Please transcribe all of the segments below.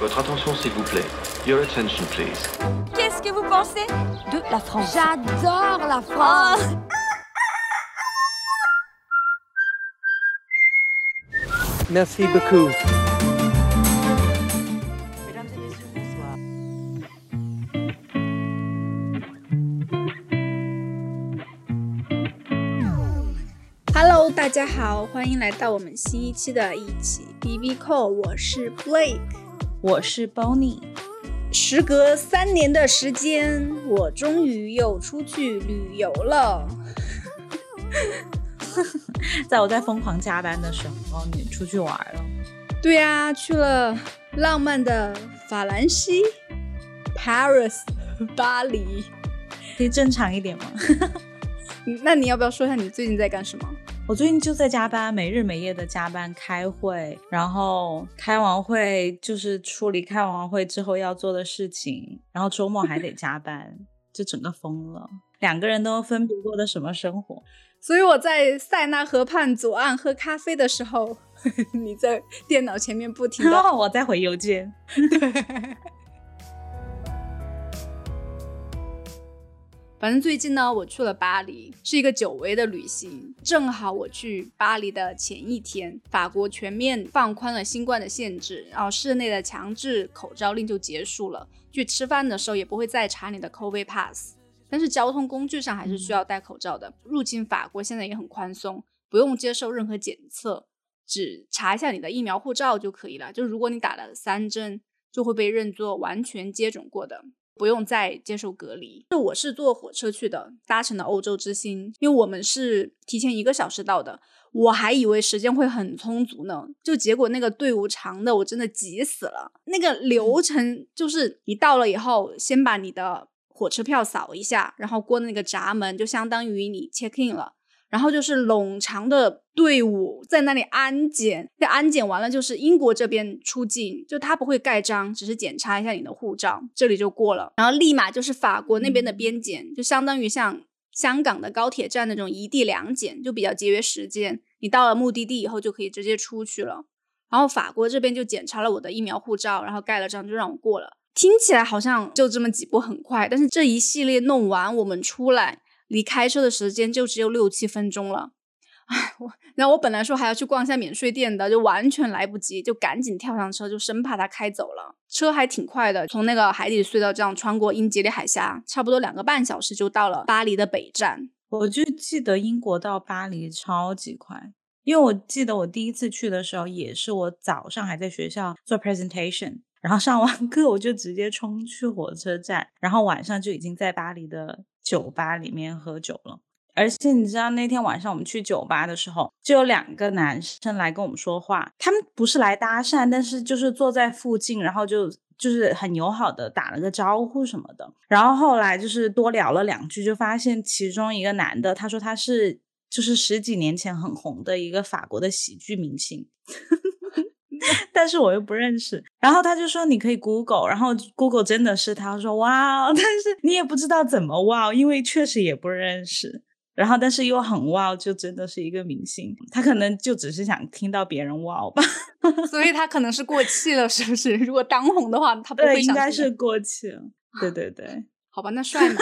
Votre attention, s'il vous plaît. Your attention, please. Qu'est-ce que vous pensez de la France J'adore la France. Merci beaucoup. Mesdames et messieurs, bonsoir. Hello，大家好，欢迎来到我们新一期的一起 BB Call，我是 Blake。 我是 Bonnie，时隔三年的时间，我终于又出去旅游了。在我在疯狂加班的时候，你出去玩了。对呀、去了浪漫的法兰西 Paris 巴黎。可以正常一点吗？那你要不要说一下你最近在干什么？我最近就在加班，没日没夜的加班开会，然后开完会就是处理开完会之后要做的事情，然后周末还得加班，就整个疯了。两个人都分别过的什么生活？所以我在塞纳河畔左岸喝咖啡的时候，你在电脑前面不停的 我再回邮件。反正最近呢，我去了巴黎，是一个久违的旅行。正好我去巴黎的前一天，法国全面放宽了新冠的限制，然后室内的强制口罩令就结束了。去吃饭的时候也不会再查你的 COVID pass，但是交通工具上还是需要戴口罩的。入境法国现在也很宽松，不用接受任何检测，只查一下你的疫苗护照就可以了。就如果你打了三针，就会被认作完全接种过的。不用再接受隔离。就我是坐火车去的，搭乘的欧洲之星，因为我们是提前一个小时到的，我还以为时间会很充足呢，就结果那个队伍长的，我真的急死了。那个流程就是你到了以后，先把你的火车票扫一下，然后过那个闸门，就相当于你 check in 了。然后就是冗长的队伍在那里安检，那安检完了就是英国这边出境，就他不会盖章，只是检查一下你的护照，这里就过了。然后立马就是法国那边的边检，就相当于像香港的高铁站那种一地两检，就比较节约时间。你到了目的地以后就可以直接出去了。然后法国这边就检查了我的疫苗护照，然后盖了章就让我过了。听起来好像就这么几步很快，但是这一系列弄完，我们出来。离开车的时间就只有六七分钟了，唉，我，然后我本来说还要去逛一下免税店的，就完全来不及，就赶紧跳上车，就生怕它开走了。车还挺快的，从那个海底隧道这样穿过英吉利海峡，差不多两个半小时就到了巴黎的北站。我就记得英国到巴黎超级快，因为我记得我第一次去的时候，也是我早上还在学校做 presentation。然后上完课我就直接冲去火车站，然后晚上就已经在巴黎的酒吧里面喝酒了。而且你知道那天晚上我们去酒吧的时候，就有两个男生来跟我们说话，他们不是来搭讪，但是就是坐在附近，然后就就是很友好的打了个招呼什么的。然后后来就是多聊了两句，就发现其中一个男的，他说他是就是十几年前很红的一个法国的喜剧明星。但是我又不认识，然后他就说你可以 Google，然后 Google 真的是他说哇，但是你也不知道怎么哇，因为确实也不认识，然后但是又很哇，就真的是一个明星，他可能就只是想听到别人哇吧，所以他可能是过气了，是不是？如果当红的话，他不会对，应该是过气了，对对对，好吧，那帅吗？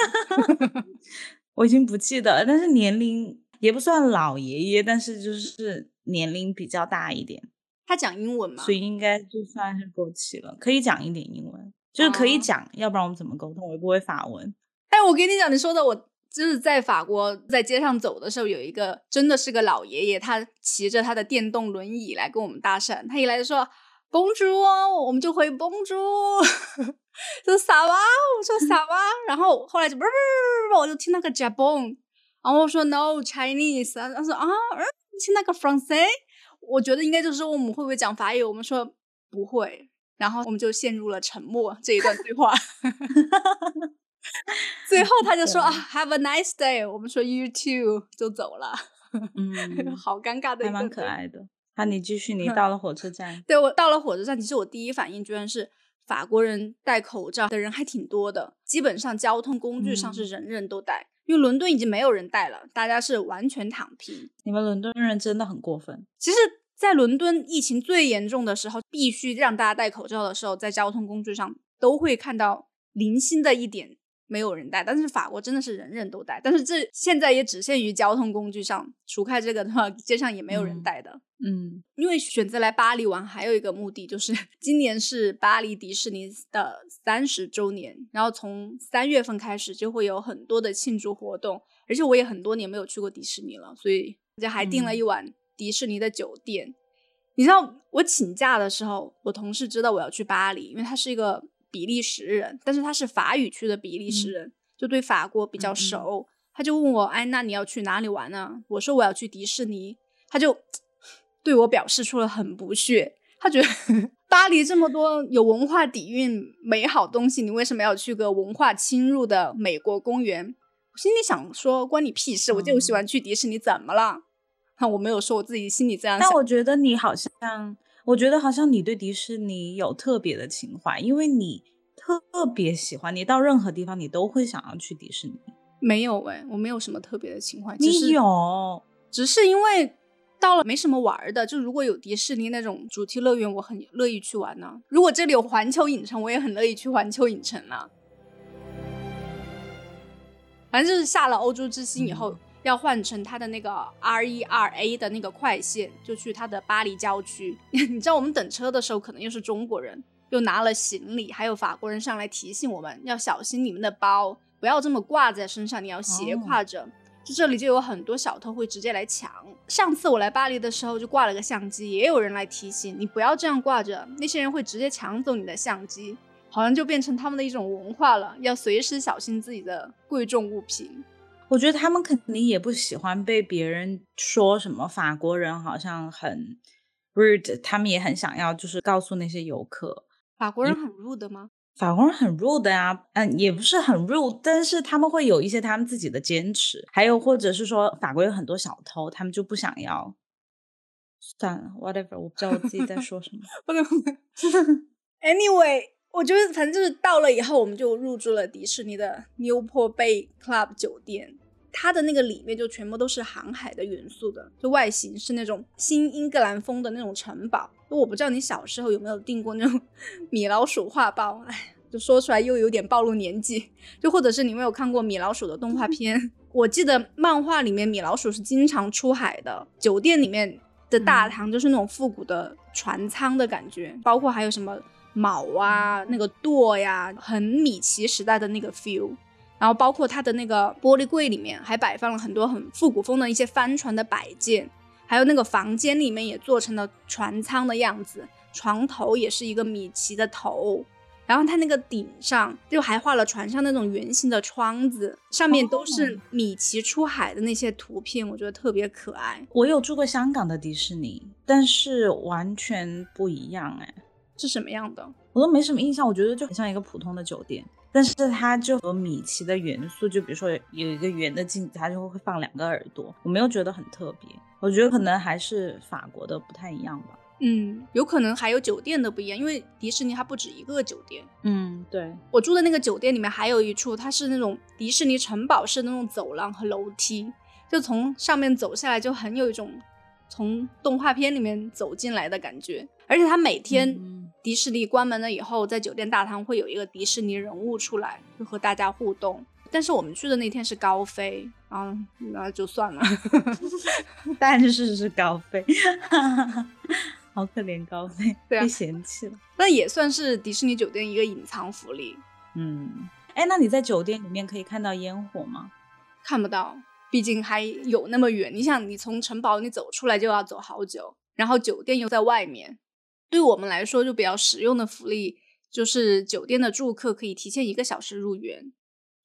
我已经不记得了，但是年龄也不算老爷爷，但是就是年龄比较大一点。他讲英文吗？所以应该就算是过期了，可以讲一点英文，就是可以讲，要不然我们怎么沟通？我也不会法文。哎，我跟你讲，你说的我就是在法国在街上走的时候，有一个真的是个老爷爷，他骑着他的电动轮椅来跟我们搭讪。他一来就说 Bonjour，我们就回 Bonjour，说啥哇？我说 啥哇？然后后来就不不不不，我就听那个 Japon，然后我说 No Chinese，他说啊，听那个 Francais。我觉得应该就是说我们会不会讲法语？我们说不会，然后我们就陷入了沉默这一段对话。最后他就说啊，Have a nice day。我们说 You too，就走了。嗯，好尴尬的，还蛮可爱的。那你继续，你到了火车站。对我到了火车站，其实我第一反应居然是法国人戴口罩的人还挺多的，基本上交通工具上是人人都戴。因为伦敦已经没有人戴了，大家是完全躺平。你们伦敦人真的很过分。其实在伦敦疫情最严重的时候，必须让大家戴口罩的时候，在交通工具上都会看到零星的一点没有人戴。但是法国真的是人人都戴，但是这现在也只限于交通工具上，除开这个的话，街上也没有人戴的。嗯，因为选择来巴黎玩，还有一个目的就是 今年是巴黎迪士尼的三十周年，然后从三月份开始就会有很多的庆祝活动，而且我也很多年没有去过迪士尼了，所以就还订了一晚。迪士尼的酒店，你知道我请假的时候，我同事知道我要去巴黎，因为他是一个比利时人，但是他是法语区的比利时人，就对法国比较熟。他就问我，哎，那你要去哪里玩呢？我说我要去迪士尼，他就对我表示出了很不屑，他觉得 巴黎这么多有文化底蕴、美好东西，你为什么要去个文化侵入的美国公园？我心里想说，关你屁事！我就喜欢去迪士尼，怎么了？那 我没有说我自己心里这样想，但我觉得你好像，我觉得好像你对迪士尼有特别的情怀，因为你特别喜欢，你到任何地方你都会想要去迪士尼。没有哎，我没有什么特别的情怀。你有，只是因为到了没什么玩的，就如果有迪士尼那种主题乐园，我很乐意去玩呢。如果这里有环球影城，我也很乐意去环球影城呢。反正就是下了欧洲之星以后。要换成他的那个 R E R A 的那个快线，就去他的巴黎郊区。你知道我们等车的时候，可能又是中国人，又拿了行李，还有法国人上来提醒我们要小心你们的包，不要这么挂在身上，你要斜挎着。就这里就有很多小偷会直接来抢。上次我来巴黎的时候就挂了个相机，也有人来提醒你不要这样挂着，那些人会直接抢走你的相机，好像就变成他们的一种文化了，要随时小心自己的贵重物品。我觉得他们肯定也不喜欢被别人说什么法国人好像很 rude，他们也很想要就是告诉那些游客，法国人很 rude 吗？法国人很 rude 呀，嗯，也不是很 rude，但是他们会有一些他们自己的坚持，还有或者是说法国有很多小偷，他们就不想要。算了，whatever，我不知道我自己在说什么。Anyway，我觉得反正就是到了以后，我们就入住了迪士尼的 Newport Bay Club 酒店。它的那个里面就全部都是航海的元素的，就外形是那种新英格兰风的那种城堡。我不知道你小时候有没有订过那种 米老鼠画报，哎，就说出来又有点暴露年纪。就或者是你没有看过米老鼠的动画片？我记得漫画里面米老鼠是经常出海的。酒店里面的大堂就是那种复古的船舱的感觉，包括还有什么卯啊、那个舵呀，很米奇时代的那个 feel。然后包括它的那个玻璃柜里面还摆放了很多很复古风的一些帆船的摆件，还有那个房间里面也做成了船舱的样子，床头也是一个米奇的头，然后它那个顶上就还画了船上那种圆形的窗子，上面都是米奇出海的那些图片，我觉得特别可爱。我有住过香港的迪士尼，但是完全不一样哎，是什么样的？我都没什么印象，我觉得就很像一个普通的酒店。但是它就和米奇的元素，就比如说有一个圆的镜子，它就会放两个耳朵。我没有觉得很特别，我觉得可能还是法国的不太一样吧。嗯，有可能还有酒店的不一样，因为迪士尼它不止一个酒店。嗯，对我住的那个酒店里面还有一处，它是那种迪士尼城堡式那种走廊和楼梯，就从上面走下来就很有一种从动画片里面走进来的感觉。而且它每天迪士尼关门了以后，在酒店大堂会有一个迪士尼人物出来，就和大家互动。但是我们去的那天是高飞，啊，那就算了。但是是高飞，好可怜高飞，被嫌弃了。那也算是迪士尼酒店一个隐藏福利。嗯，哎，那你在酒店里面可以看到烟火吗？看不到，毕竟还有那么远。你想，你从城堡你走出来就要走好久，然后酒店又在外面。对我们来说，就比较实用的福利就是酒店的住客可以提前一个小时入园，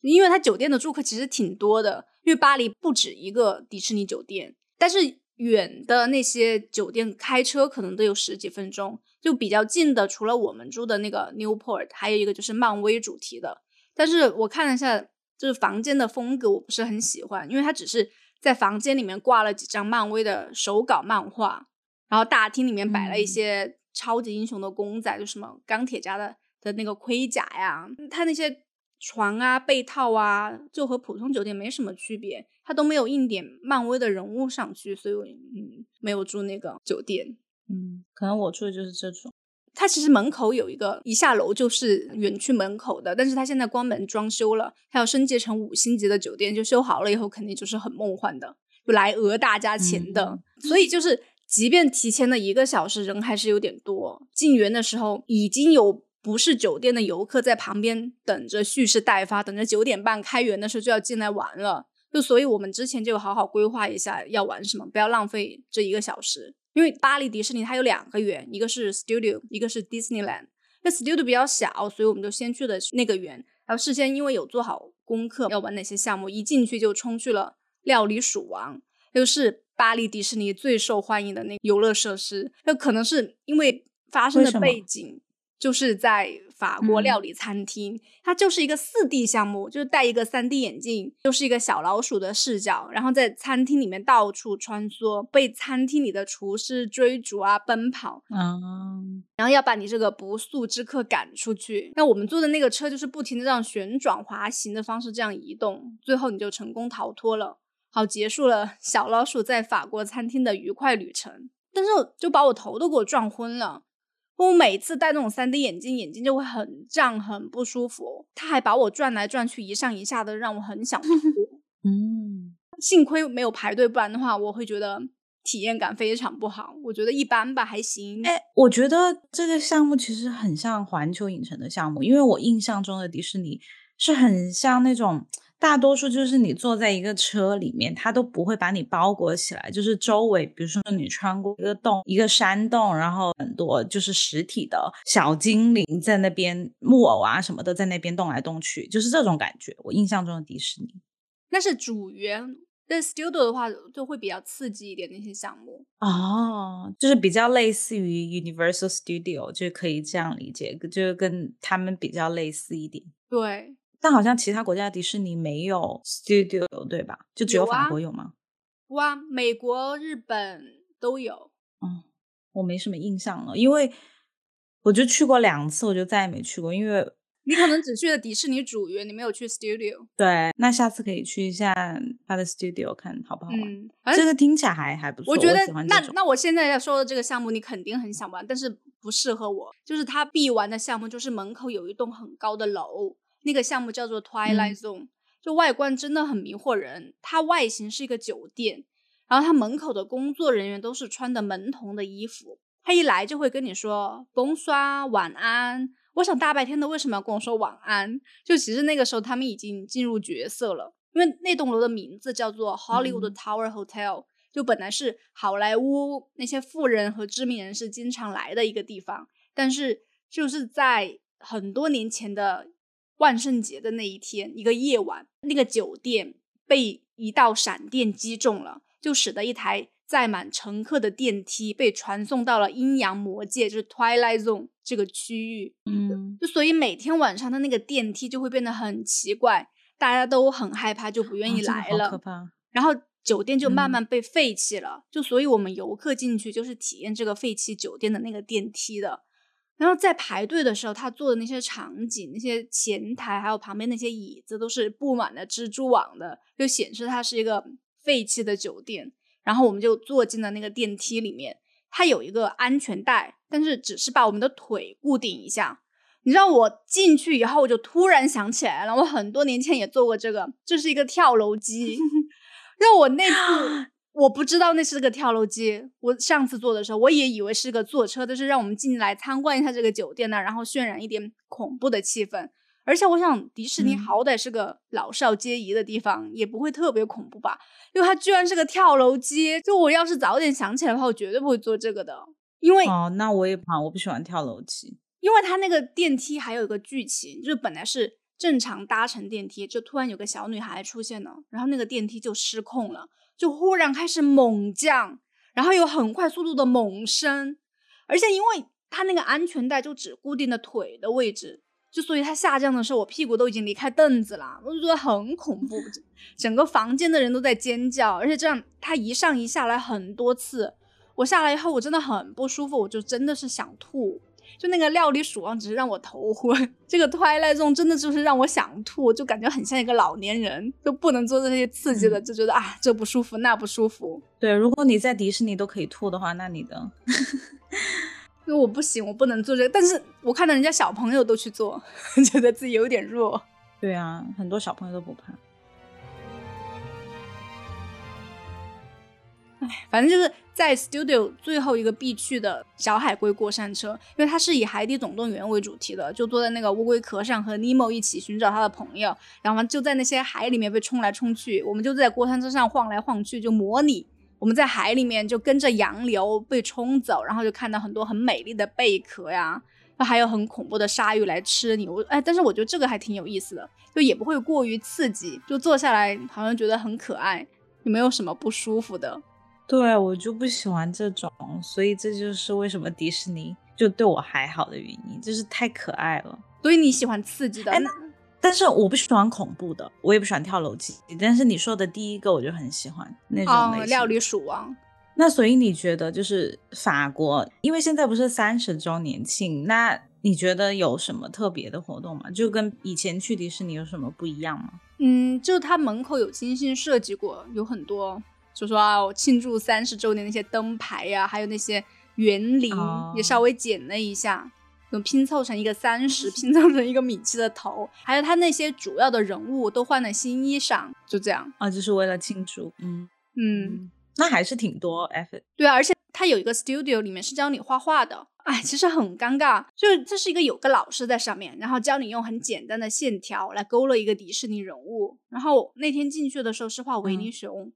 因为它酒店的住客其实挺多的。因为巴黎不止一个迪士尼酒店，但是远的那些酒店开车可能都有十几分钟，就比较近的，除了我们住的那个 Newport，还有一个就是漫威主题的。但是我看了一下，就是房间的风格我不是很喜欢，因为它只是在房间里面挂了几张漫威的手稿漫画，然后大厅里面摆了一些。超级英雄的公仔，就什么钢铁侠的的那个盔甲呀，他那些床啊、被套啊，就和普通酒店没什么区别，他都没有印点漫威的人物上去，所以嗯，没有住那个酒店。嗯，可能我住的就是这种。它其实门口有一个，一下楼就是园区门口的，但是它现在关门装修了，它要升级成五星级的酒店，就修好了以后肯定就是很梦幻的，就来讹大家钱的。所以就是，即便提前了一个小时，人还是有点多。进园的时候已经有不是酒店的游客在旁边等着蓄势待发，等着九点半开园的时候就要进来玩了。就所以我们之前就好好规划一下要玩什么，不要浪费这一个小时。因为巴黎迪士尼它有两个园，一个是 Studio，一个是 Disneyland。那 Studio 比较小，所以我们就先去了那个园。然后事先因为有做好功课，要玩哪些项目，一进去就冲去了料理鼠王，又是巴黎迪士尼最受欢迎的那游乐设施。那可能是因为发生的背景。就是在法国料理餐厅，它就是一个四 D 项目，就是戴一个三 D 眼镜，就是一个小老鼠的视角，然后在餐厅里面到处穿梭，被餐厅里的厨师追逐啊，奔跑，嗯，然后要把你这个不速之客赶出去。那我们坐的那个车就是不停的这样旋转滑行的方式这样移动，最后你就成功逃脱了，好结束了小老鼠在法国餐厅的愉快旅程。但是就把我头都给我撞昏了。我每次戴那种三 D 眼镜，眼睛就会很胀，很不舒服。他还把我转来转去，一上一下的，让我很想吐。嗯，幸亏没有排队，不然的话，我会觉得体验感非常不好。我觉得一般吧，还行。哎，我觉得这个项目其实很像环球影城的项目，因为我印象中的迪士尼是很像那种。大多数就是你坐在一个车里面，它都不会把你包裹起来，就是周围，比如说你穿过一个洞、一个山洞，然后很多就是实体的小精灵在那边，木偶啊什么的在那边动来动去，就是这种感觉。我印象中的迪士尼，那是主园。但 studio 的话就会比较刺激一点，那些项目哦，就是比较类似于 Universal Studio，就可以这样理解，就是跟他们比较类似一点。对。但好像其他国家的迪士尼没有 studio，对吧？就只有法国有吗？哇，美国、日本都有。嗯，我没什么印象了，因为我就去过两次，我就再也没去过。因为 你可能只去了迪士尼主园，你没有去 studio。对，那下次可以去一下他的 studio，看好不好玩。嗯，这个听起来还还不错。我觉得那那我现在要说的这个项目，你肯定很想玩，但是不适合我。就是他必玩的项目，就是门口有一栋很高的楼。那个项目叫做 Twilight Zone，就外观真的很迷惑人。它外形是一个酒店，然后它门口的工作人员都是穿的门童的衣服。他一来就会跟你说 “Bonsoir”，晚安。我想大白天的为什么要跟我说晚安？就其实那个时候他们已经进入角色了，因为那栋楼的名字叫做 Hollywood Tower Hotel，就本来是好莱坞那些富人和知名人士经常来的一个地方，但是就是在很多年前的。万圣节的那一天，一个夜晚，那个酒店被一道闪电击中了，就使得一台载满乘客的电梯被传送到了阴阳魔界，就是 Twilight Zone 这个区域。嗯，就所以每天晚上的那个电梯就会变得很奇怪，大家都很害怕，就不愿意来了。可怕。然后酒店就慢慢被废弃了，就所以我们游客进去就是体验这个废弃酒店的那个电梯的。然后在排队的时候，他做的那些场景、那些前台，还有旁边那些椅子，都是布满了蜘蛛网的，就显示它是一个废弃的酒店。然后我们就坐进了那个电梯里面，它有一个安全带，但是只是把我们的腿固定一下。你知道我进去以后，我就突然想起来了，我很多年前也做过这个，这是一个跳楼机，让我那次。我不知道那是个跳楼机。我上次坐的时候，我也以为是个坐车，就是让我们进来参观一下这个酒店呢，然后渲染一点恐怖的气氛。而且我想，迪士尼好歹是个老少皆宜的地方，也不会特别恐怖吧？因为它居然是个跳楼机。就我要是早点想起来的话，我绝对不会坐这个的。因为哦，那我也怕，我不喜欢跳楼机。因为它那个电梯还有一个剧情，就是本来是正常搭乘电梯，就突然有个小女孩出现了，然后那个电梯就失控了。就忽然开始猛降，然后有很快速度的猛升，而且因为它那个安全带就只固定的腿的位置，就所以它下降的时候，我屁股都已经离开凳子了，我就觉得很恐怖，整个房间的人都在尖叫，而且这样它一上一下来很多次，我下来以后我真的很不舒服，我就真的是想吐，就那个料理鼠王只是让我头昏，这个 Twilight Zone 真的就是让我想吐，就感觉很像一个老年人，就不能做这些刺激的，就觉得啊这不舒服那不舒服。对，如果你在迪士尼都可以吐的话，那你的。因为我不行，我不能做这个，但是我看到人家小朋友都去做，觉得自己有点弱。对啊，很多小朋友都不怕。哎，反正就是在 Studio 最后一个必去的小海龟过山车，因为它是以《海底总动员》为主题的，就坐在那个乌龟壳上和 Nemo 一起寻找他的朋友，然后就在那些海里面被冲来冲去，我们就在过山车上晃来晃去，就模拟我们在海里面就跟着洋流被冲走，然后就看到很多很美丽的贝壳呀，还有很恐怖的鲨鱼来吃你。我哎，但是我觉得这个还挺有意思的，就也不会过于刺激，就坐下来好像觉得很可爱，也没有什么不舒服的。对我就不喜欢这种，所以这就是为什么迪士尼就对我还好的原因，就是太可爱了。所以你喜欢刺激的，但是我不喜欢恐怖的，我也不喜欢跳楼机。但是你说的第一个我就很喜欢那种。料理鼠王。那所以你觉得就是法国，因为现在不是三十周年庆，那你觉得有什么特别的活动吗？就跟以前去迪士尼有什么不一样吗？嗯，就它门口有精心设计过，有很多。就说啊，我庆祝三十周年那些灯牌呀，还有那些园林也稍微剪了一下，就拼凑成一个三十，拼凑成一个米奇的头，还有他那些主要的人物都换了新衣裳，就这样。啊，就是为了庆祝，嗯嗯，那还是挺多 effort。对啊，而且他有一个 studio 里面是教你画画的，哎，其实很尴尬，就是这是一个有个老师在上面，然后教你用很简单的线条来勾勒一个迪士尼人物，然后那天进去的时候是画维尼熊。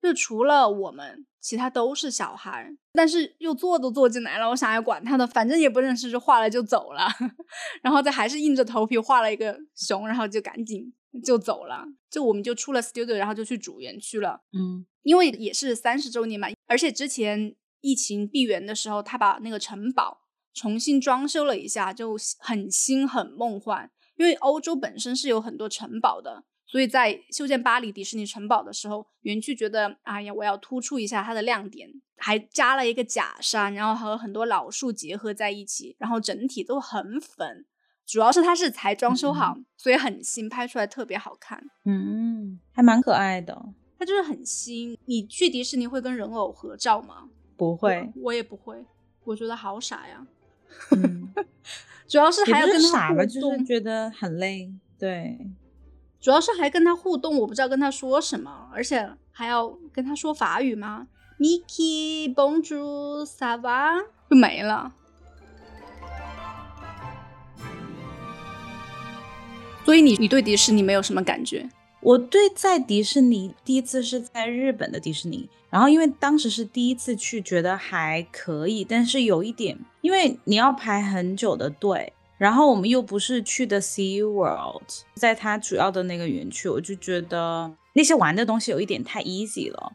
就除了我们，其他都是小孩，但是又坐都坐进来了，我想要管他的，反正也不认识，就画了就走了，然后再还是硬着头皮画了一个熊，然后就赶紧就走了，就我们就出了 studio，然后就去主园区了，嗯，因为也是三十周年嘛，而且之前疫情闭园的时候，他把那个城堡重新装修了一下，就很新很梦幻，因为欧洲本身是有很多城堡的。所以在修建巴黎迪士尼城堡的时候，园区觉得，哎呀，我要突出一下它的亮点，还加了一个假山，然后和很多老树结合在一起，然后整体都很粉。主要是它是才装修好，所以很新，拍出来特别好看。嗯，还蛮可爱的。它就是很新。你去迪士尼会跟人偶合照吗？不会，我也不会。我觉得好傻呀。嗯，主要是还要跟他傻吧，就是觉得很累。对。主要是还跟他互动，我不知道跟他说什么，而且还要跟他说法语吗？Mickey Bonjour, ça va？就没了。所以你你对迪士尼没有什么感觉？我对在迪士尼第一次是在日本的迪士尼，然后因为当时是第一次去，觉得还可以，但是有一点，因为你要排很久的队。然后我们又不是去的 Sea World，在它主要的那个园区，我就觉得那些玩的东西有一点太 easy 了，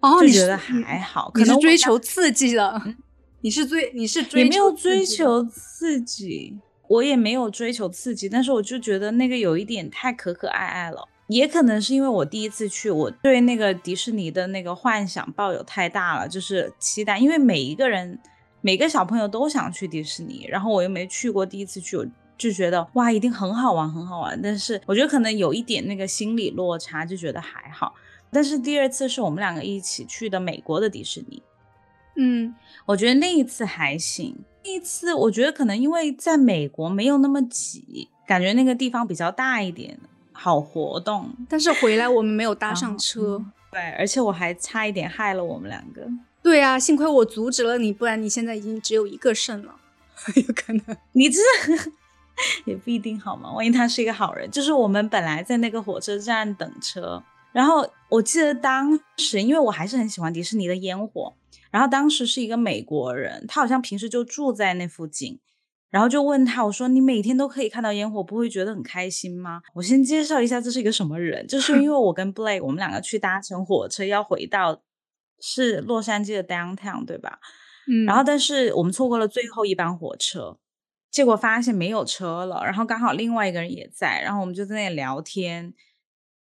哦，就觉得还好。可能追求刺激的，你是追你是追也没有追求刺激，我也没有追求刺激，但是我就觉得那个有一点太可可爱爱了。也可能是因为我第一次去，我对那个迪士尼的那个幻想抱有太大了，就是期待，因为每一个人。每个小朋友都想去迪士尼，然后我又没去过，第一次去我就觉得哇，一定很好玩，很好玩。但是我觉得可能有一点那个心理落差，就觉得还好。但是第二次是我们两个一起去的美国的迪士尼，嗯，我觉得那一次还行。那一次我觉得可能因为在美国没有那么挤，感觉那个地方比较大一点，好活动。但是回来我们没有搭上车，对，而且我还差一点害了我们两个。对啊，幸亏我阻止了你，不然你现在已经只有一个肾了，有可能。你这 也不一定好吗？万一他是一个好人。就是我们本来在那个火车站等车，然后我记得当时，因为我还是很喜欢迪士尼的烟火，然后当时是一个美国人，他好像平时就住在那附近，然后就问他，我说你每天都可以看到烟火，不会觉得很开心吗？我先介绍一下，这是一个什么人，就是因为我跟 Blake 我们两个去搭乘火车要回到。是洛杉矶的 downtown 对吧？嗯，然后但是我们错过了最后一班火车，结果发现没有车了，然后刚好另外一个人也在，然后我们就在那里聊天，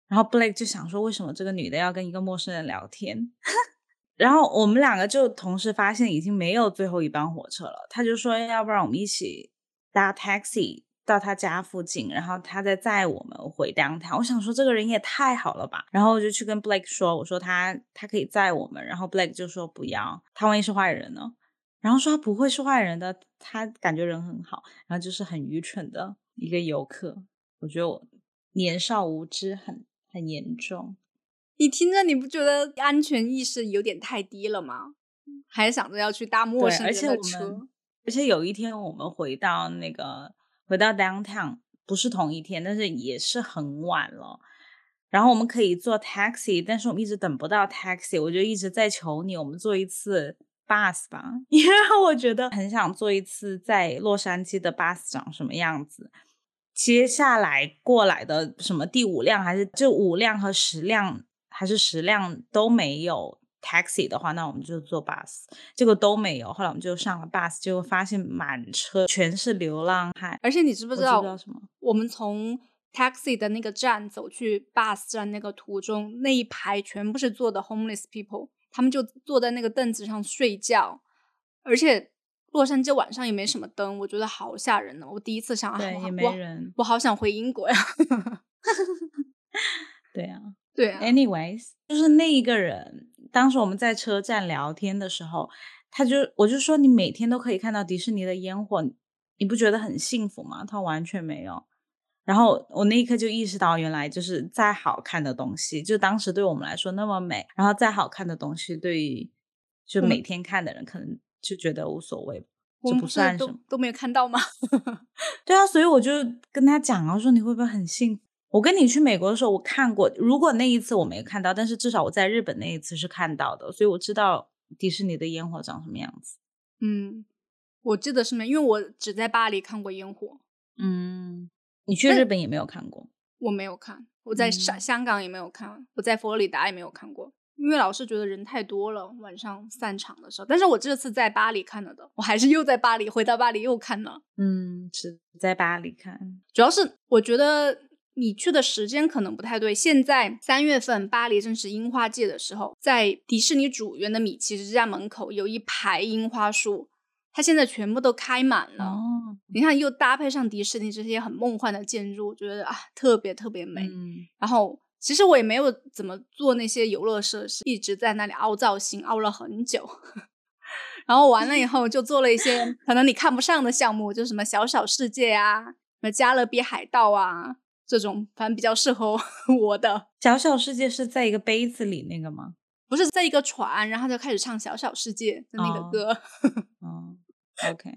然后 Blake 就想说，为什么这个女的要跟一个陌生人聊天？然后我们两个就同时发现已经没有最后一班火车了，他就说要不然我们一起搭 taxi 到他家附近，然后他再载我们回 downtown。我想说这个人也太好了吧，然后我就去跟 Blake 说，我说他他可以载我们，然后 Blake 就说不要，他万一是坏人呢？然后说他不会是坏人的，他感觉人很好，然后就是很愚蠢的一个游客。我觉得我年少无知很很严重。你听着，你不觉得安全意识有点太低了吗？还想着要去搭陌生人而且我的车们，而且有一天我们回到那个回到 downtown，不是同一天，但是也是很晚了。然后我们可以坐 taxi，但是我们一直等不到 taxi，我就一直在求你，我们坐一次 bus 吧，因为我觉得很想坐一次在洛杉矶的 bus 长什么样子。接下来过来的什么第五辆还是就五辆和十辆还是十辆都没有 taxi 的话，那我们就坐 bus。结果都没有，后来我们就上了 bus，结果发现满车全是流浪汉。而且你知不我知知道，什么？我们从 taxi 的那个站走去 bus 站那个途中，那一排全部是坐的 homeless people，他们就坐在那个凳子上睡觉，而且洛杉矶晚上也没什么灯，我觉得好吓人呢。我第一次想，啊对，也没人。我好想回英国呀。对啊。对啊，Anyways，就是那一个人，当时我们在车站聊天的时候，他就我就说你每天都可以看到迪士尼的烟火，你不觉得很幸福吗？他完全没有。然后我那一刻就意识到，原来就是再好看的东西，就当时对我们来说那么美，然后再好看的东西，对于就每天看的人可能就觉得无所谓，我们不算什都么。都没有看到吗？对啊，所以我就跟他讲啊，我说你会不会很幸福？我跟你去美国的时候，我看过，如果那一次我没看到，但是至少我在日本那一次是看到的，所以我知道迪士尼的烟火长什么样子。嗯，我记得是没，因为我只在巴黎看过烟火，嗯，你去日本也没有看过？我没有看，我在香、嗯香港也没有看，我在佛罗里达也没有看过，因为老是觉得人太多了，晚上散场的时候。但是我这次在巴黎看了的，我还是又在巴黎，回到巴黎又看了。嗯，是在巴黎看。主要是我觉得你去的时间可能不太对。现在三月份，巴黎正是樱花季的时候，在迪士尼主园的米奇之家门口有一排樱花树，它现在全部都开满了。哦，你看，又搭配上迪士尼这些很梦幻的建筑，我觉得啊，特别特别美。嗯然后其实我也没有怎么做那些游乐设施，一直在那里凹造型，凹了很久。然后完了以 后，就做了一些可能你看不上的项目，就什么小小世界啊，什么加勒比海盗啊这种，反正比较适合我 的。小小世界是在一个杯子里那个吗？不是在一个船，然后就开始唱《小小世界》的那个哦歌。哦，OK，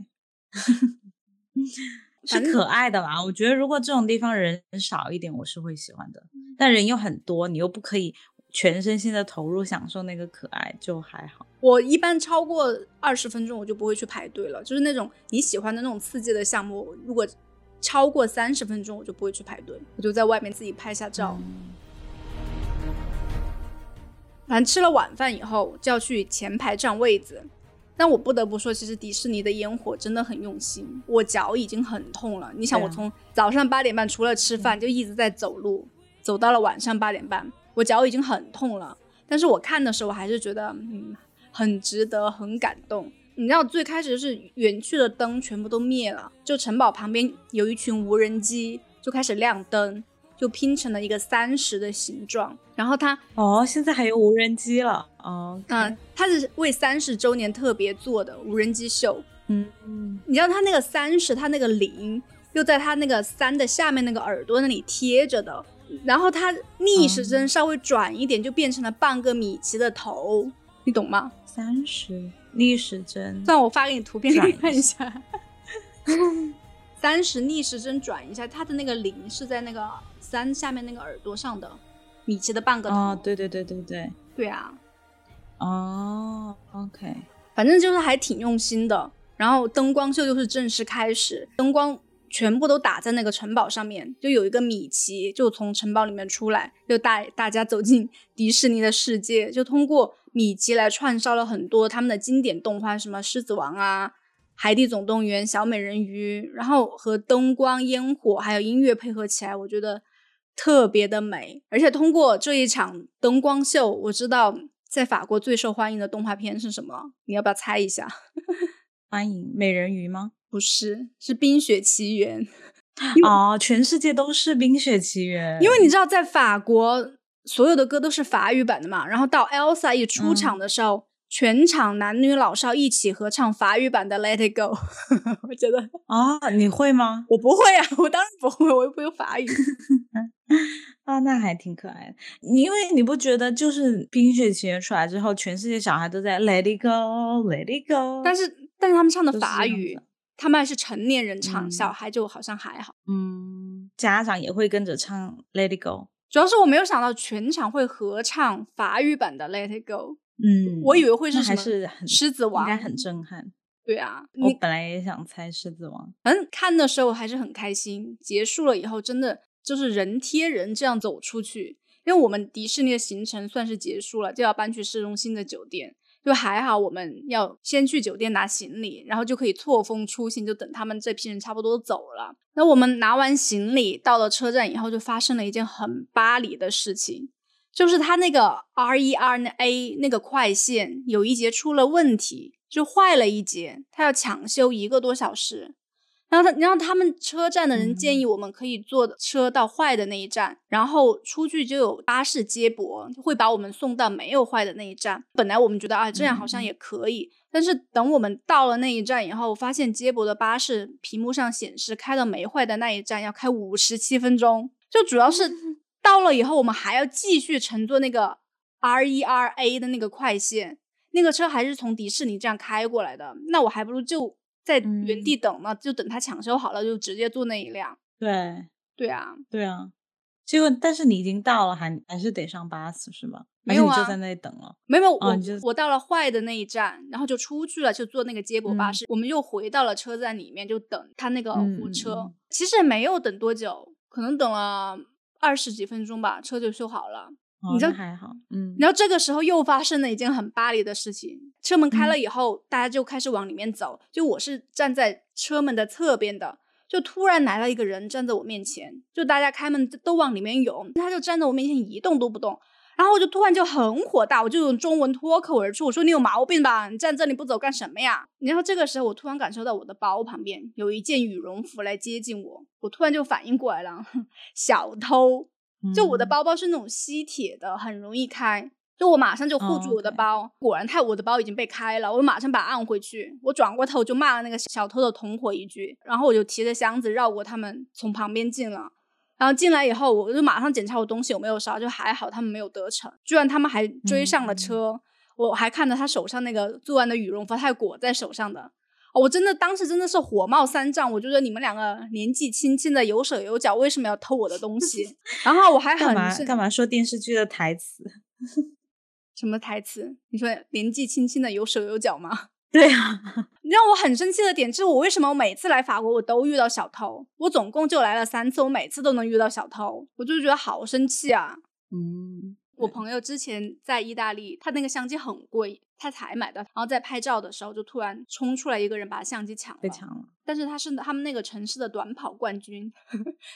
是可爱的吧。我觉得如果这种地方人少一点，我是会喜欢的。但人又很多，你又不可以全身心的投入享受那个可爱，就还好。我一般超过二十分钟，我就不会去排队了。就是那种你喜欢的那种刺激的项目，如果超过三十分钟，我就不会去排队，我就在外面自己拍下照。嗯反正吃了晚饭以后就要去前排占位子。但我不得不说，其实迪士尼的烟火真的很用心。我脚已经很痛了，你想，我从早上八点半除了吃饭，就一直在走路，走到了晚上八点半，我脚已经很痛了。但是我看的时候，我还是觉得，嗯，很值得，很感动。你知道，最开始就是园区的灯全部都灭了，就城堡旁边有一群无人机就开始亮灯，就拼成了一个三十的形状。然后它哦，现在还有无人机了。哦，嗯，它是为三十周年特别做的无人机秀。嗯嗯，你知道它那个三十，它那个零又在它那个三的下面那个耳朵那里贴着的，然后它逆时针稍微转一点，就变成了半个米奇的头，你懂吗？三十逆时针。算我发给你图片给你看一下。三十逆时针转一下，它的那个零是在那个三下面那个耳朵上的米奇的半个头。哦，对对对对对。对啊，哦，OK。反正就是还挺用心的。然后灯光秀就是正式开始，灯光全部都打在那个城堡上面，就有一个米奇就从城堡里面出来，就带大家走进 迪士尼的世界，就通过米奇来串烧了很多他们的经典动画，什么狮子王啊、海底总动员、小美人鱼，然后和灯光、烟火还有音乐配合起来，我觉得特别的美。而且通过这一场灯光秀，我知道在法国最受欢迎的动画片是什么？你要不要猜一下？欢迎美人鱼吗？不是，是《冰雪奇缘》。哦，全世界都是《冰雪奇缘》，因为你知道，在法国所有的歌都是法语版的嘛。然后到 Elsa 一出场的时候，全场男女老少一起合唱法语版的《Let It Go 》。我觉得啊，你会吗？我不会啊，我当然不会，我又不会法语。啊，那还挺可爱的。因为你不觉得，就是《冰雪奇缘》出来之后，全世界小孩都在 Let It Go，Let It Go。但是，但是他们唱的法语。他们还是成年人唱，小孩就好像还好。嗯，家长也会跟着唱《Let It Go》，主要是我没有想到全场会合唱法语版的《Let It Go》。嗯，我以为会是还是很狮子王，应该很震撼。对啊，我本来也想猜狮子王。反正，看的时候还是很开心。结束了以后，真的就是人贴人这样走出去，因为我们迪士尼的行程算是结束了，就要搬去市中心的酒店。就还好，我们要先去酒店拿行李，然后就可以错峰出行，就等他们这批人差不多走了。那我们拿完行李到了车站以后，就发生了一件很巴黎的事情，就是他那个 R E R A 那个快线有一节出了问题，就坏了一节，他要抢修一个多小时。然后他，然后他们车站的人建议我们可以坐车到坏的那一站，然后出去就有巴士接驳，会把我们送到没有坏的那一站。本来我们觉得啊，这样好像也可以，但是等我们到了那一站以后，发现接驳的巴士屏幕上显示开到没坏的那一站要开五十七分钟，就主要是到了以后，我们还要继续乘坐那个 R E R A 的那个快线，那个车还是从迪士尼站开过来的，那我还不如就。在原地等呢，就等他抢修好了，就直接坐那一辆。对，对啊，对啊。结果，但是你已经到了，还还是得上巴士是吗？没有啊，就在那里等了。没有，我我到了坏的那一站，然后就出去了，就坐那个接驳巴士。我们又回到了车站里面，就等他那个火车。其实没有等多久，可能等了二十几分钟吧，车就修好了。你知道还好，嗯。然后这个时候又发生了一件很巴黎的事情，车门开了以后，大家就开始往里面走。就我是站在车门的侧边的，就突然来了一个人站在我面前，就大家开门都往里面涌，他就站在我面前一动都不动。然后我就突然就很火大，我就用中文脱口而出，我说你有毛病吧？你站这里不走干什么呀？然后这个时候我突然感受到我的包旁边有一件羽绒服来接近我，我突然就反应过来了，小偷。就我的包包是那种吸铁的，很容易开。就我马上就护住我的包，果然他我的包已经被开了，我马上把它按回去。我转过头就骂了那个小偷的同伙一句，然后我就提着箱子绕过他们，从旁边进了。然后进来以后，我就马上检查我东西有没有烧，就还好他们没有得逞。居然他们还追上了车，我还看到他手上那个作案的羽绒服，他还裹在手上的。我真的当时真的是火冒三丈，我觉得你们两个年纪轻轻的有手有脚，为什么要偷我的东西？然后我还很干嘛干嘛说电视剧的台词？什么台词？你说年纪轻轻的有手有脚吗？对啊，让我很生气的点就是我为什么我每次来法国我都遇到小偷？我总共就来了三次，我每次都能遇到小偷，我就觉得好生气啊！嗯。我朋友之前在意大利，他那个相机很贵，他才买的。然后在拍照的时候，就突然冲出来一个人把相机抢了。被抢了。但是他是他们那个城市的短跑冠军，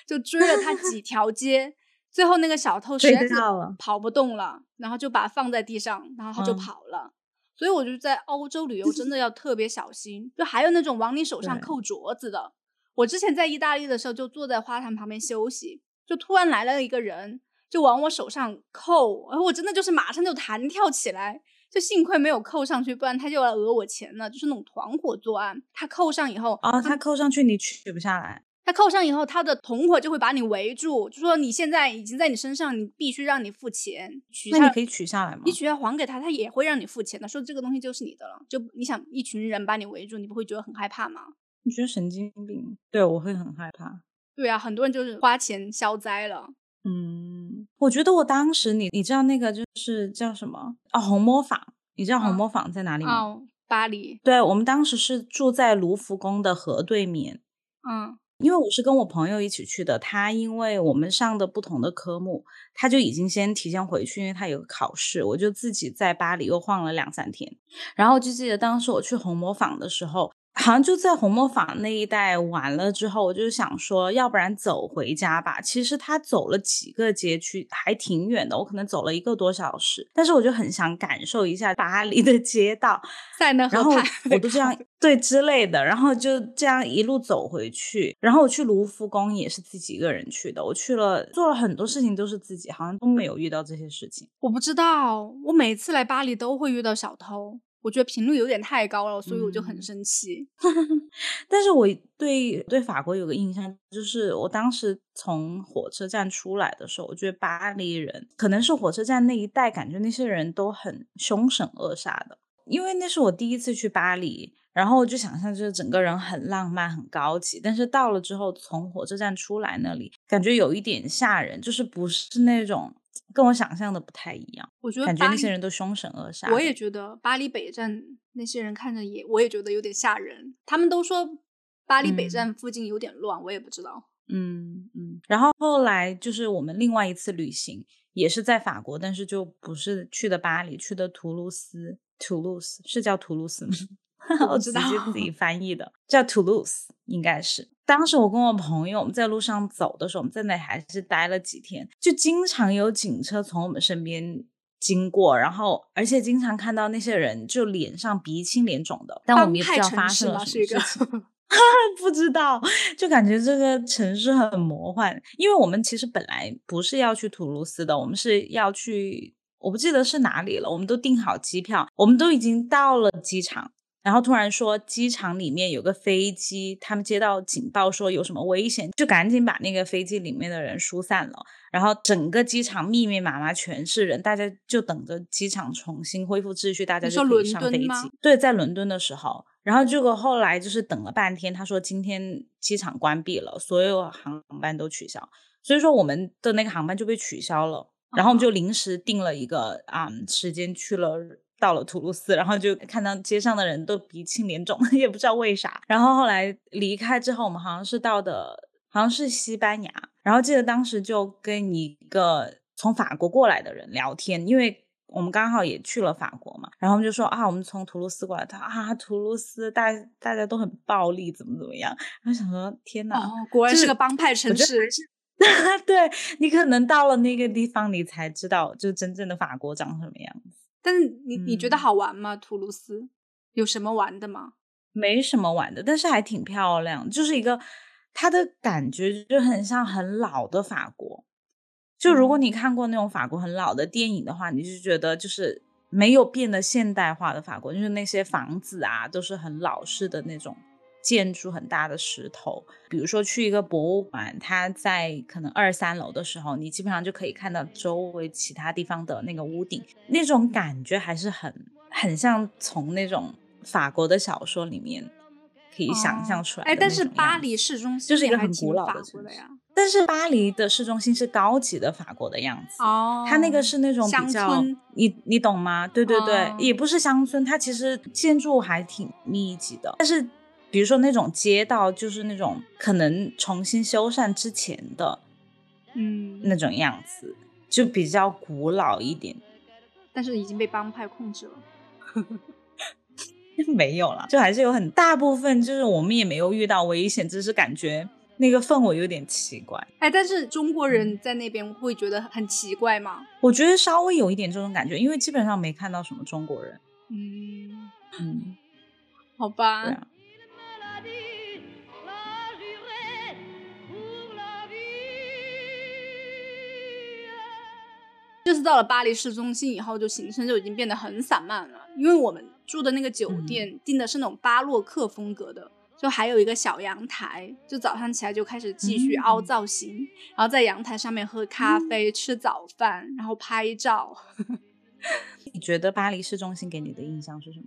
就追了他几条街，最后那个小偷实在是跑不动了，然后就把它放在地上，然后他就跑了。所以我就在欧洲旅游真的 要特别小心。就还有那种往你手上扣镯子的。我之前在意大利的时候，就坐在花坛旁边休息，就突然来了一个人。就往我手上扣，然后我真的就是马上就弹跳起来，就幸亏没有扣上去，不然他就要讹我钱了。就是那种团伙作案，他扣上以后，哦，他扣上去你取不下来，他扣上以后，他的同伙就会把你围住，就说你现在已经在你身上，你必须让你付钱取。那你可以取下来吗？你取下还给他，他也会让你付钱的，说这个东西就是你的了。就你想一群人把你围住，你不会觉得很害怕吗？你觉得神经病？对，我会很害怕。对啊，很多人就是花钱消灾了。嗯，我觉得我当时你你知道那个就是叫什么哦，红磨坊，你知道红磨坊在哪里吗？哦，巴黎。对，我们当时是住在卢浮宫的河对面。嗯，因为我是跟我朋友一起去的，他因为我们上的不同的科目，他就已经先提前回去，因为他有个考试，我就自己在巴黎又晃了两三天。然后就记得当时我去红磨坊的时候，好像就在红磨坊那一带完了之后，我就想说，要不然走回家吧。其实他走了几个街区，还挺远的，我可能走了一个多小时。但是我就很想感受一下巴黎的街道，塞纳河然后畔我都这样对之类的，然后就这样一路走回去。然后我去卢浮宫也是自己一个人去的，我去了做了很多事情都是自己，好像都没有遇到这些事情。我不知道，我每次来巴黎都会遇到小偷，我觉得频率有点太高了，所以我就很嗯生气。但是我对对法国有个印象，就是我当时从火车站出来的时候，我觉得巴黎人可能是火车站那一带，感觉那些人都很凶神恶煞的。因为那是我第一次去巴黎，然后我就想象就是整个人很浪漫、很高级，但是到了之后，从火车站出来那里，感觉有一点吓人，就是不是那种跟我想象的不太一样，我觉得感觉那些人都凶神恶煞。我也觉得巴黎北站那些人看着也，我也觉得有点吓人。他们都说巴黎北嗯站附近有点乱，我也不知道。嗯嗯，然后后来就是我们另外一次旅行，也是在法国，但是就不是去的巴黎，去的图卢斯。图卢斯是叫图卢斯吗？我知道接自己翻译的，叫 Toulouse，应该是。当时我跟我朋友我们在路上走的时候，我们在那里还是待了几天，就经常有警车从我们身边经过，然后而且经常看到那些人就脸上鼻青脸肿的，但我们也不知道发生了吗？什是一个么事情。不知道，就感觉这个城市很魔幻。因为我们其实本来不是要去图卢斯的，我们是要去，我不记得是哪里了。我们都订好机票，我们都已经到了机场，然后突然说机场里面有个飞机，他们接到警报说有什么危险，就赶紧把那个飞机里面的人疏散了。然后整个机场密密麻麻全是人，大家就等着机场重新恢复秩序，大家就可以上飞机。对，在伦敦的时候，然后结果后来就是等了半天，他说今天机场关闭了，所有航班都取消，所以说我们的那个航班就被取消了。然后我们就临时定了一个啊、时间去了。到了吐鲁斯，然后就看到街上的人都鼻青脸肿，也不知道为啥。然后后来离开之后，我们好像是到的，好像是西班牙。然后记得当时就跟一个从法国过来的人聊天，因为我们刚好也去了法国嘛。然后我们就说啊，我们从图卢斯过来，他啊，图卢斯大大家都很暴力，怎么怎么样。然后想说天哪，哦，果然就是是个帮派城市。对你可能到了那个地方，你才知道就真正的法国长什么样子。但是你你觉得嗯好玩吗？图卢斯有什么玩的吗？没什么玩的，但是还挺漂亮，就是一个它的感觉就很像很老的法国。就如果你看过那种法国很老的电影的话，你就觉得就是没有变得现代化的法国，就是那些房子啊都是很老式的那种建筑，很大的石头。比如说去一个博物馆，它在可能二三楼的时候，你基本上就可以看到周围其他地方的那个屋顶，那种感觉还是很很像从那种法国的小说里面可以想象出来的哎。但是巴黎市中心就是一个很古老的法国城市的呀。但是巴黎的市中心是高级的法国的样子。哦，它那个是那种乡比较村，你你懂吗？对对对，哦也不是乡村，它其实建筑还挺密集的。但是比如说那种街道，就是那种可能重新修缮之前的嗯，那种样子，就比较古老一点。但是已经被帮派控制了。没有了，就还是有很大部分，就是我们也没有遇到危险，只是感觉那个氛围有点奇怪。哎，但是中国嗯人在那边会觉得很奇怪吗？我觉得稍微有一点这种感觉，因为基本上没看到什么中国人。嗯，嗯，好吧。对啊。这次到了巴黎市中心以后，就行程就已经变得很散漫了，因为我们住的那个酒嗯店订的是那种巴洛克风格的，就还有一个小阳台，就早上起来就开始继续凹嗯造型，然后在阳台上面喝咖啡、吃早饭，然后拍照。你觉得巴黎市中心给你的印象是什么？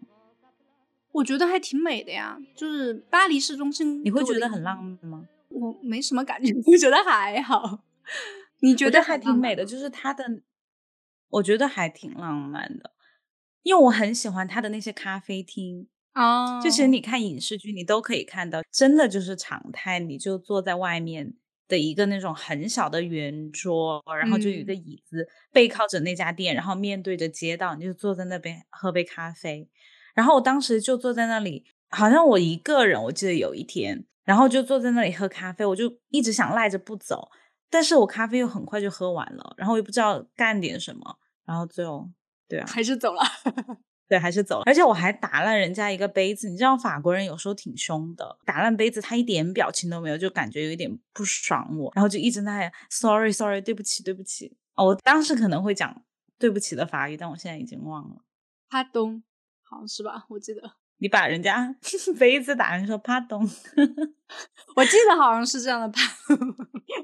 我觉得还挺美的呀，就是巴黎市中心，你会觉得很浪？漫吗？我没什么感觉，我觉得还好。你觉得还挺美的，就是它的，我觉得还挺浪漫的，因为我很喜欢他的那些咖啡厅。哦，就其实你看影视剧，你都可以看到，真的就是常态，你就坐在外面的一个那种很小的圆桌，然后就有一个嗯椅子、背靠着那家店，然后面对着街道，你就坐在那边喝杯咖啡。然后我当时就坐在那里，好像我一个人，我记得有一天，然后就坐在那里喝咖啡，我就一直想赖着不走，但是我咖啡又很快就喝完了，然后我又不知道干点什么，然后最后，对啊，还是走了。对，还是走了，而且我还打烂人家一个杯子。你知道法国人有时候挺凶的，打烂杯子他一点表情都没有，就感觉有一点不爽我，然后就一直在 sorry sorry 对不起对不起。哦，我当时可能会讲对不起的法语，但我现在已经忘了。哈东，好像是吧？我记得你把人家 杯子打成说帕东，我记得好像是这样的吧？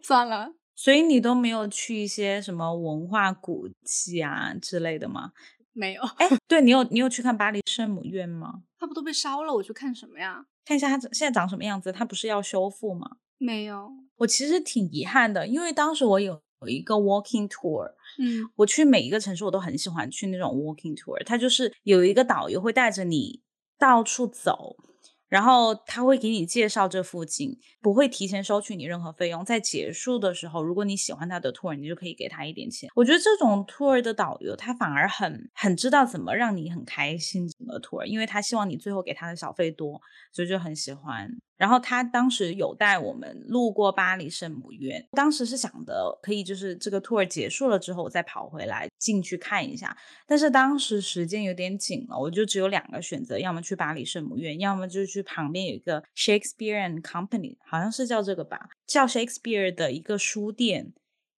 算了，所以你都没有去一些什么文化古迹啊之类的吗？没有，哎，对你有你有去看巴黎圣母院吗？它不都被烧了？我去看什么呀？看一下它现在长什么样子？它不是要修复吗？没有，我其实挺遗憾的，因为当时我有有一个 walking tour，嗯，我去每一个城市我都很喜欢去那种 walking tour，它就是有一个导游会带着你到处走。然后他会给你介绍这附近，不会提前收取你任何费用。在结束的时候，如果你喜欢他的 tour，你就可以给他一点钱。我觉得这种 tour 的导游，他反而很很知道怎么让你很开心整个 tour，因为他希望你最后给他的小费多，所以就很喜欢。然后他当时有带我们路过巴黎圣母院，当时是想的可以就是这个 tour 结束了之后我再跑回来进去看一下，但是当时时间有点紧了，我就只有两个选择，要么去巴黎圣母院，要么就去旁边有一个 Shakespeare and Company，好像是叫这个吧，叫 Shakespeare 的一个书店。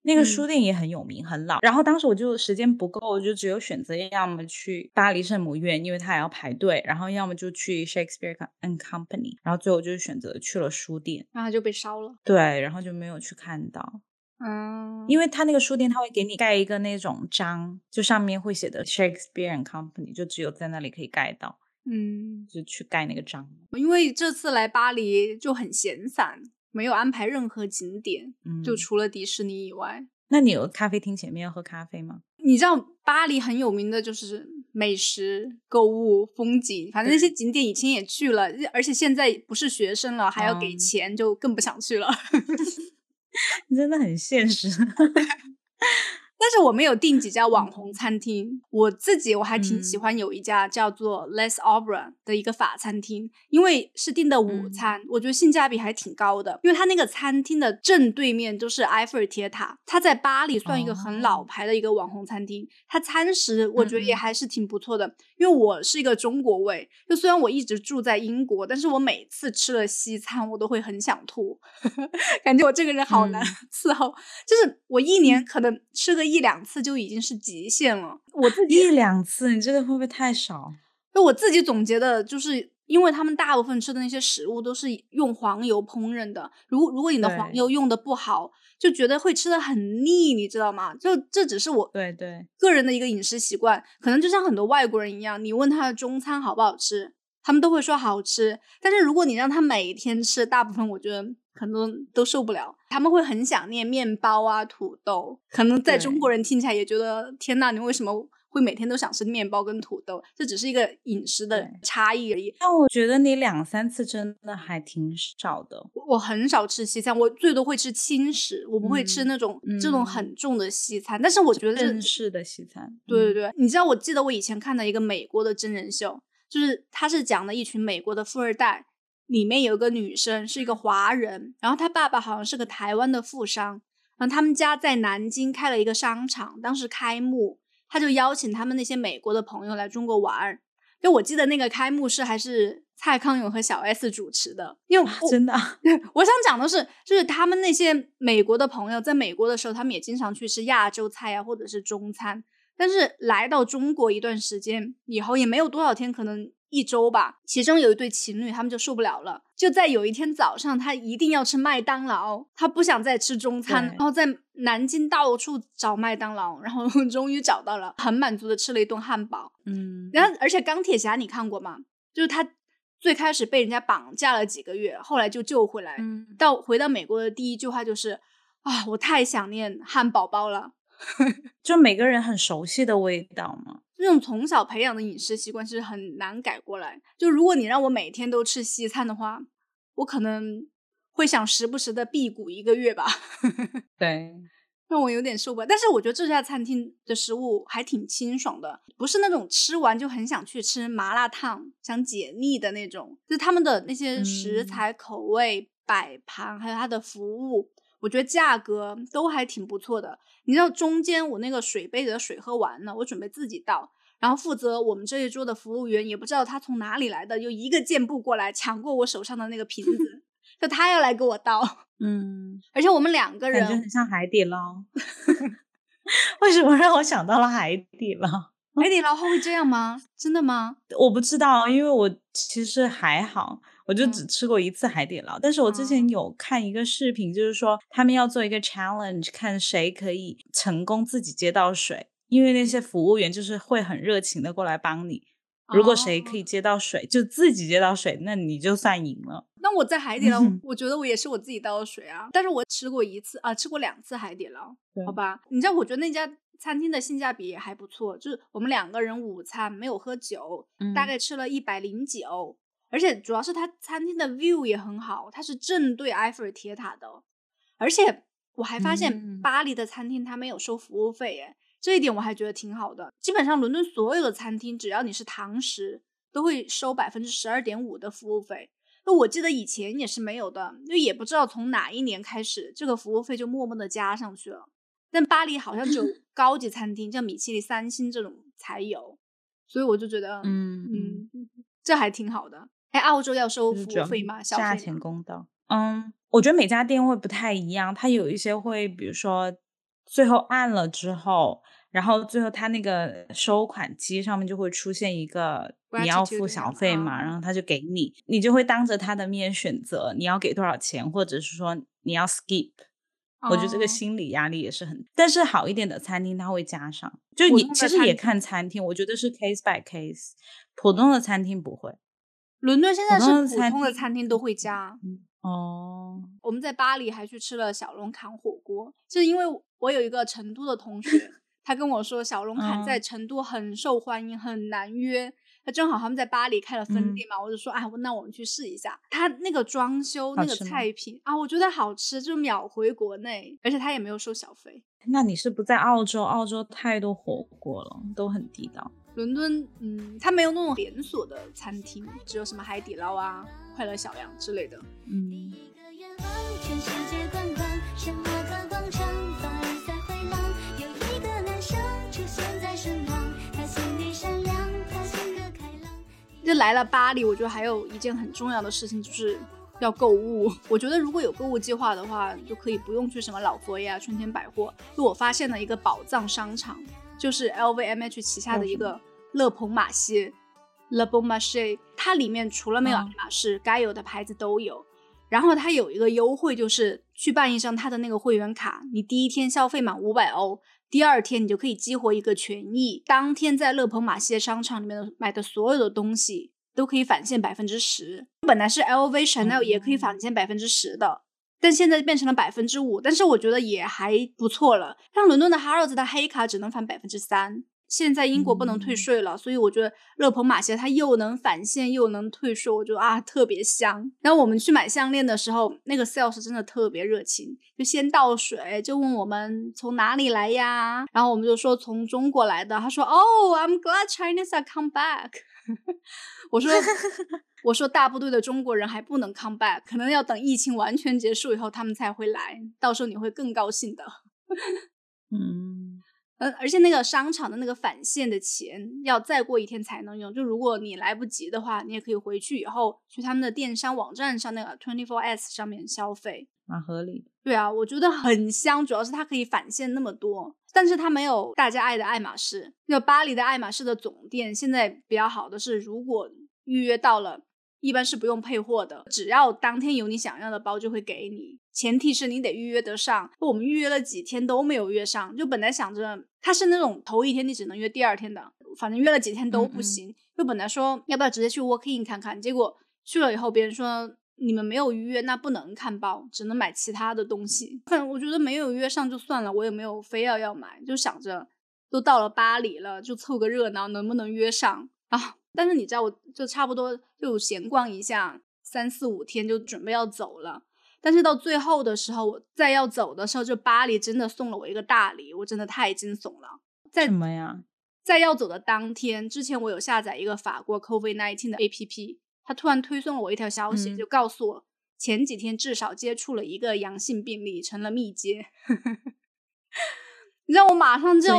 那个书店也很有名，很老。然后当时我就时间不够，我就只有选择要么去巴黎圣母院，因为它还要排队；然后要么就去 Shakespeare and Company。然后最后就选择去了书店，然后就被烧了。对，然后就没有去看到。嗯，因为他那个书店，他会给你盖一个那种章，就上面会写的 Shakespeare and Company，就只有在那里可以盖到。嗯，就去盖那个章。因为这次来巴黎就很闲散。没有安排任何景点，就除了迪士尼以外。那你有咖啡厅前面要喝咖啡吗？你知道巴黎很有名的就是美食、购物、风景，反正那些景点以前也去了，而且现在不是学生了，还要给钱，就更不想去了。你真的很现实。但是我没有订几家网红餐厅，我自己我还挺喜欢有一家叫做 Les Obra 的一个法餐厅，因为是订的午餐，我觉得性价比还挺高的。因为它那个餐厅的正对面就是埃菲尔铁塔，它在巴黎算一个很老牌的一个网红餐厅。它餐食我觉得也还是挺不错的，因为我是一个中国胃，就虽然我一直住在英国，但是我每次吃了西餐我都会很想吐，感觉我这个人好难伺候，就是我一年可能吃个一。一两次就已经是极限了。我自己一两次，你这个会不会太少？就我自己总结的，就是因为他们大部分吃的那些食物都是用黄油烹饪的。如如果你的黄油用的不好，就觉得会吃的很腻，你知道吗？就这只是我对对个人的一个饮食习惯，可能就像很多外国人一样，你问他的中餐好不好吃，他们都会说好吃。但是如果你让他每天吃，大部分我觉得。很多都受不了，他们会很想念面包啊、土豆。可能在中国人听起来也觉得天呐，你为什么会每天都想吃面包跟土豆？这只是一个饮食的差异而已。但我觉得你两三次真的还挺少的。我很少吃西餐，我最多会吃轻食，我不会吃那种这种很重的西餐。但是我觉得正式的西餐，对对对，你知道，我记得我以前看的一个美国的真人秀，就是他是讲的一群美国的富二代。里面有个女生是一个华人，然后她爸爸好像是个台湾的富商，然后他们家在南京开了一个商场，当时开幕，他就邀请他们那些美国的朋友来中国玩。就我记得那个开幕式还是蔡康永和小 S 主持的，因为真的，我想讲的是，就是他们那些美国的朋友在美国的时候，他们也经常去吃亚洲菜啊，或者是中餐，但是来到中国一段时间以后，也没有多少天，可能。一周吧，其中有一对情侣，他们就受不了了，就在有一天早上，他一定要吃麦当劳，他不想再吃中餐，然后在南京到处找麦当劳，然后 终于找到了，很满足的吃了一顿汉堡。嗯，然后而且钢铁侠你看过吗？就是他最开始被人家绑架了几个月，后来就救回来，到回到美国的第一句话就是啊，我太想念汉堡包了，就每个人很熟悉的味道嘛。这种从小培养的饮食习惯是很难改过来。就如果你让我每天都吃西餐的话，我可能会想时不时的辟谷一个月吧。对，让我有点受不了。但是我觉得这家餐厅的食物还挺清爽的，不是那种吃完就很想去吃麻辣烫、想解腻的那种。就他们的那些食材、口味、摆盘，还有它的服务，我觉得价格都还挺不错的。你知道中间我那个水杯里的水喝完了，我准备自己倒，然后负责我们这一桌的服务员也不知道他从哪里来的，就一个箭步过来抢过我手上的那个瓶子，就他要来给我倒。嗯，而且我们两个人感觉很像海底捞。为什么让我想到了海底捞？海底捞会这样吗？真的吗？我不知道，因为我其实还好，我就只吃过一次海底捞。但是我之前有看一个视频，就是说他们要做一个 challenge，看谁可以成功自己接到水，因为那些服务员就是会很热情的过来帮你。如果谁可以接到水，就自己接到水，那你就算赢了。那我在海底捞，我觉得我也是我自己倒的水啊。但是我吃过一次啊，吃过两次海底捞，好吧？你知道，我觉得那家餐厅的性价比也还不错，就是我们两个人午餐没有喝酒，大概吃了一百零几欧，而且主要是它餐厅的 view 也很好，它是正对埃菲尔铁塔的，而且我还发现巴黎的餐厅它没有收服务费，哎。这一点我还觉得挺好的。基本上伦敦所有的餐厅，只要你是堂食，都会收百分之十二点五的服务费。那我记得以前也是没有的，就也不知道从哪一年开始，这个服务费就默默的加上去了。但巴黎好像只有 高级餐厅，像米其林三星这种才有，所以我就觉得，嗯嗯，这还挺好的。哎，澳洲要收服务费吗？价钱公道。嗯，我觉得每家店会不太一样，它有一些会，比如说最后按了之后。然后最后他那个收款机上面就会出现一个你要付小费嘛，然后他就给你，你就会当着他的面选择你要给多少钱，或者是说你要 skip。我觉得这个心理压力也是很，但是好一点的餐厅它会加上，就你其实也看餐厅，我觉得是 case by case，普通的餐厅不会。伦敦现在是普通的餐厅都会加。哦，我们在巴黎还去吃了小龙坎火锅，就是因为我有一个成都的同学。他跟我说，小龙坎在成都很受欢迎，很难约。他正好他们在巴黎开了分店嘛，我就说，哎，那我们去试一下。他那个装修，那个菜品啊，我觉得好吃，就秒回国内，而且他也没有收小费。那你是不在澳洲？澳洲太多火锅了，都很地道。伦敦，嗯，它没有那种连锁的餐厅，只有什么海底捞啊、快乐小羊之类的。嗯。就来了巴黎，我觉得还有一件很重要的事情，就是要购物。我觉得如果有购物计划的话，就可以不用去什么老佛爷啊、春天百货。就我发现了一个宝藏商场，就是 LVMH 旗下的一个乐蓬马歇 （Le Bon Marché）。它里面除了没有爱马仕，该有的牌子都有。然后它有一个优惠，就是去办一张它的那个会员卡，你第一天消费满五百欧。第二天你就可以激活一个权益，当天在乐鹏马歇商场里面买的所有的东西都可以返现百分之十。本来是 LV、Chanel 也可以返现百分之十的，但现在变成了百分之五。但是我觉得也还不错了。像伦敦的 Harrods 的黑卡只能返百分之三。现在英国不能退税了，所以我觉得乐鹏马鞋它又能返现又能退税，我觉得啊特别香。然后我们去买项链的时候，那个 sales 真的特别热情，就先倒水，就问我们从哪里来呀？然后我们就说从中国来的。他说：“Oh, I'm glad Chinese are come back。” 我说：“我说大部队的中国人还不能 come back，可能要等疫情完全结束以后他们才会来，到时候你会更高兴的。”嗯。呃，而且那个商场的那个返现的钱要再过一天才能用，就如果你来不及的话，你也可以回去以后去他们的电商网站上那个 Twenty Four S 上面消费，蛮合理的。对啊，我觉得很香，主要是它可以返现那么多，但是它没有大家爱的爱马仕。那巴黎的爱马仕的总店现在比较好的是，如果预约到了。一般是不用配货的，只要当天有你想要的包就会给你，前提是你得预约得上。我们预约了几天都没有约上，就本来想着他是那种头一天你只能约第二天的，反正约了几天都不行。就本来说要不要直接去 walk in 看看，结果去了以后别人说你们没有预约，那不能看包，只能买其他的东西。反 正我觉得没有约上就算了，我也没有非要要买，就想着都到了巴黎了，就凑个热闹，能不能约上 啊？但是你知道，我就差不多就闲逛一下，三四五天就准备要走了。但是到最后的时候，我在要走的时候，就巴黎真的送了我一个大礼，我真的太惊悚了。在什么呀？在要走的当天，之前我有下载一个法国 COVID nineteen 的 APP，它突然推送了我一条消息，嗯就告诉我前几天至少接触了一个阳性病例，成了密接。你知道我马上就？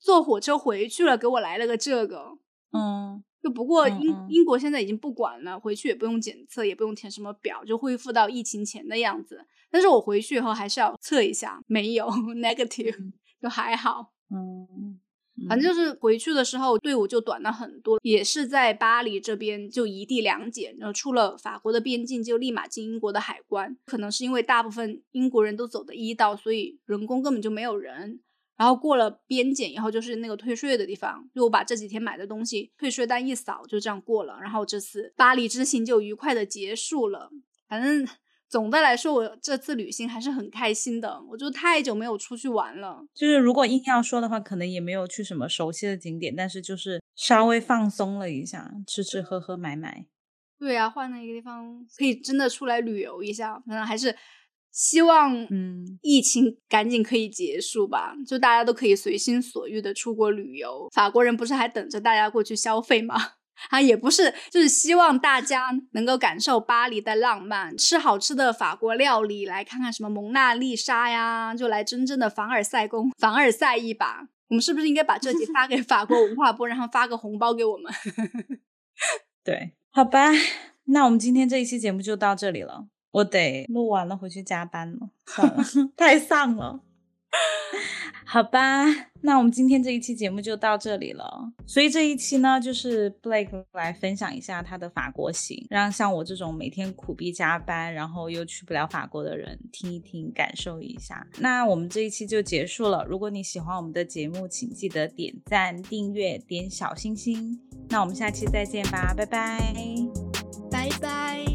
坐火车回去了，给我来了个这个。嗯，就不过英、嗯嗯英国现在已经不管了，回去也不用检测，也不用填什么表，就恢复到疫情前的样子。但是我回去以后还是要测一下，没有 negative，就还好。嗯，反正就是回去的时候队伍就短了很多，也是在巴黎这边就一地两检，然后出了法国的边境就立马进英国的海关。可能是因为大部分英国人都走的一道，所以人工根本就没有人。然后过了边检以后，就是那个退税的地方，就我把这几天买的东西退税单一扫，就这样过了。然后这次巴黎之行就愉快的结束了。反正总的来说，我这次旅行还是很开心的。我就太久没有出去玩了。就是如果硬要说的话，可能也没有去什么熟悉的景点，但是就是稍微放松了一下，吃吃喝喝买买。对啊，换了一个地方，可以真的出来旅游一下。反正还是希望，嗯，疫情赶紧可以结束吧，就大家都可以随心所欲的出国旅游。法国人不是还等着大家过去消费吗？啊，也不是，就是希望大家能够感受巴黎的浪漫，吃好吃的法国料理，来看看什么蒙娜丽莎呀，就来真正的凡尔赛宫，凡尔赛一把。我们是不是应该把这集发给法国文化部，然后发个红包给我们？对，好吧，那我们今天这一期节目就到这里了。我得录完了回去加班了，算了，太丧了。好吧，那我们今天这一期节目就到这里了。所以这一期呢，就是 Blake 来分享一下他的法国行，让像我这种每天苦逼加班，然后又去不了法国的人听一听，感受一下。那我们这一期就结束了。如果你喜欢我们的节目，请记得点赞、订阅、点小心心。那我们下期再见吧，拜拜。拜拜。